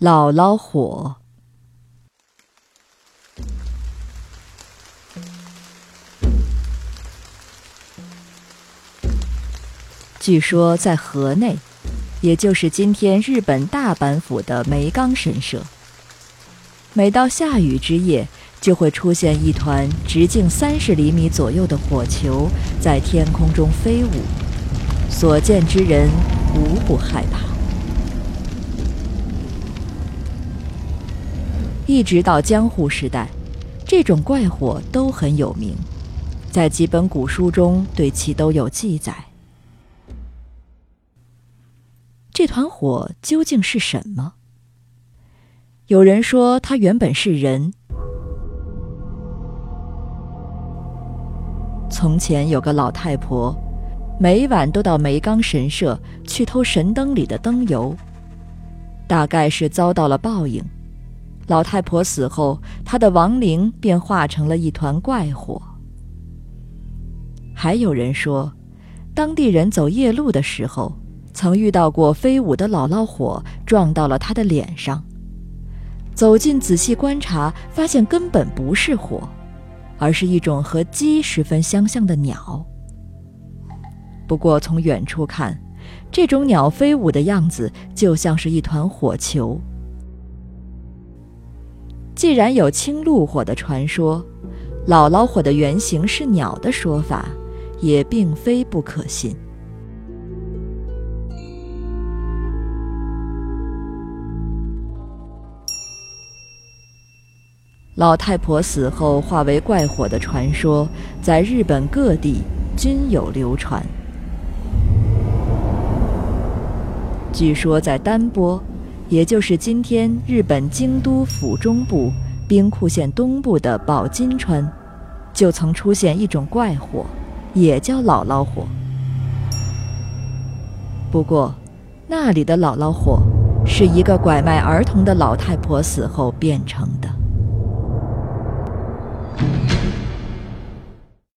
姥姥火。据说在河内，也就是今天日本大阪府的梅冈神社，每到下雨之夜，就会出现一团直径三十厘米左右的火球在天空中飞舞，所见之人无不害怕。一直到江户时代，这种怪火都很有名，在几本古书中对其都有记载。这团火究竟是什么？有人说它原本是人。从前有个老太婆，每晚都到梅冈神社去偷神灯里的灯油，大概是遭到了报应。老太婆死后，她的亡灵便化成了一团怪火。还有人说，当地人走夜路的时候。曾遇到过飞舞的姥姥火撞到了他的脸上，走近仔细观察，发现根本不是火，而是一种和鸡十分相像的鸟。不过从远处看，这种鸟飞舞的样子就像是一团火球。既然有青鹿火的传说，姥姥火的原型是鸟的说法，也并非不可信。老太婆死后化为怪火的传说，在日本各地均有流传。据说在丹波，也就是今天日本京都府中部兵库县东部的宝金川，就曾出现一种怪火，也叫姥姥火。不过，那里的姥姥火是一个拐卖儿童的老太婆死后变成的。